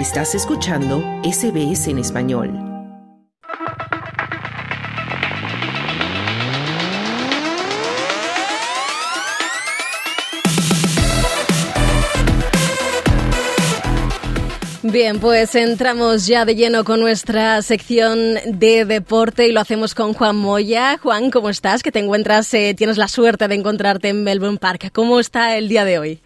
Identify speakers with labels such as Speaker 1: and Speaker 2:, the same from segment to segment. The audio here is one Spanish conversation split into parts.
Speaker 1: Estás escuchando SBS en español.
Speaker 2: Bien, pues entramos ya de lleno con nuestra sección de deporte y lo hacemos con Juan Moya. Juan, ¿cómo estás? Que te encuentras, eh, tienes la suerte de encontrarte en Melbourne Park. ¿Cómo está el día de hoy?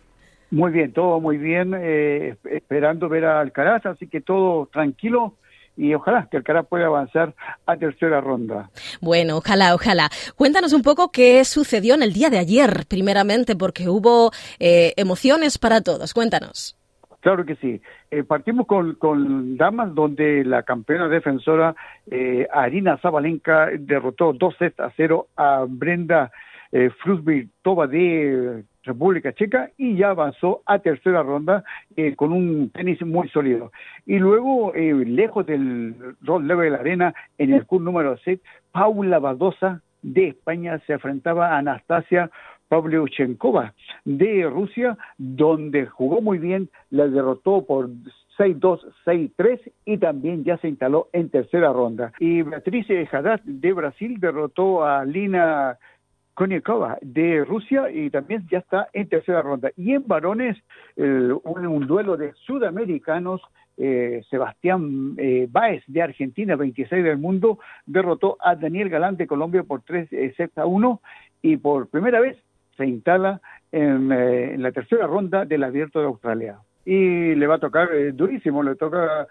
Speaker 3: Muy bien, todo muy bien, eh, esperando ver a Alcaraz, así que todo tranquilo y ojalá que Alcaraz pueda avanzar a tercera ronda.
Speaker 2: Bueno, ojalá, ojalá. Cuéntanos un poco qué sucedió en el día de ayer, primeramente, porque hubo eh, emociones para todos. Cuéntanos.
Speaker 3: Claro que sí. Eh, partimos con, con, damas, donde la campeona defensora eh, Arina Zabalenka derrotó 2 sets a 0 a Brenda eh, Toba de República Checa y ya avanzó a tercera ronda eh, con un tenis muy sólido. Y luego, eh, lejos del rol de la arena, en el curso número 6, Paula Badosa de España se enfrentaba a Anastasia Pavlyuchenkova de Rusia, donde jugó muy bien, la derrotó por 6-2, 6-3 y también ya se instaló en tercera ronda. Y Beatriz Haddad de Brasil derrotó a Lina Konikova de Rusia y también ya está en tercera ronda. Y en varones, un, duelo de sudamericanos, eh, Sebastián eh, Báez de Argentina, 26 del mundo, derrotó a Daniel Galán de Colombia por 3 eh, sets a 1 y por primera vez se instala en, en, la tercera ronda del Abierto de Australia. Y le va a tocar durísimo, le toca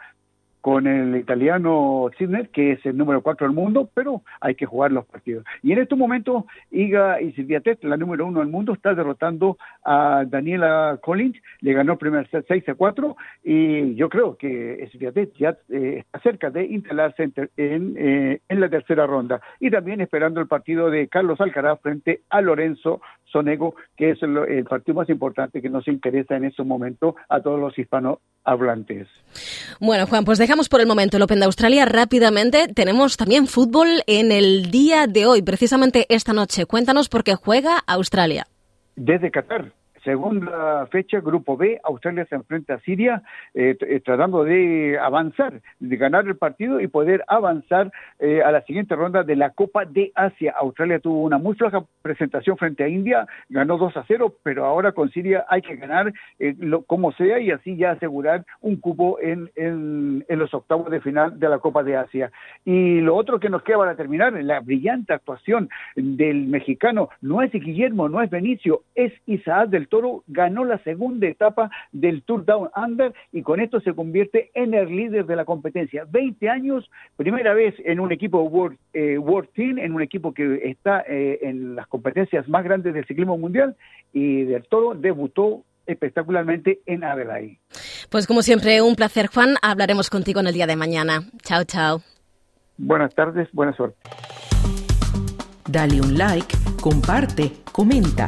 Speaker 3: con el italiano Sidner, que es el número 4 del mundo, pero hay que jugar los partidos. Y en estos momentos, Iga y Silviatet, la número 1 del mundo, está derrotando a Daniela Collins, le ganó el primer set 6 a 4, y yo creo que Silviatet ya eh, está cerca de instalarse en, eh, en, la tercera ronda. Y también esperando el partido de Carlos Alcaraz frente a Lorenzo Sonego, que es el, partido más importante que nos interesa en estos momentos a todos los hispanohablantes.
Speaker 2: Bueno, Juan, pues dejamos por el momento el Open de Australia rápidamente. Tenemos también fútbol en el día de hoy, precisamente esta noche. Cuéntanos por qué juega Australia.
Speaker 3: Desde Qatar. Segunda fecha, Grupo B, Australia se enfrenta a Siria, eh, eh, tratando de avanzar, de ganar el partido y poder avanzar eh, a la siguiente ronda de la Copa de Asia. Australia tuvo una muy floja presentación frente a India, ganó 2 a 0, pero ahora con Siria hay que ganar lo, como sea y así ya asegurar un cupo en, en, en, los octavos de final de la Copa de Asia. Y lo otro que nos queda para terminar, la brillante actuación del mexicano, no es Guillermo, no es Benicio, es Isaac del Toro ganó la segunda etapa del Tour Down Under y con esto se convierte en el líder de la competencia. 20 años, primera vez en un equipo World, eh, World Team, en un equipo que está eh, en las competencias más grandes del ciclismo mundial y del Toro debutó espectacularmente en Adelaide.
Speaker 2: Pues como siempre, un placer, Juan. Hablaremos contigo en el día de mañana. Chao, chao.
Speaker 3: Buenas tardes, buena suerte.
Speaker 1: Dale un like, comparte, comenta.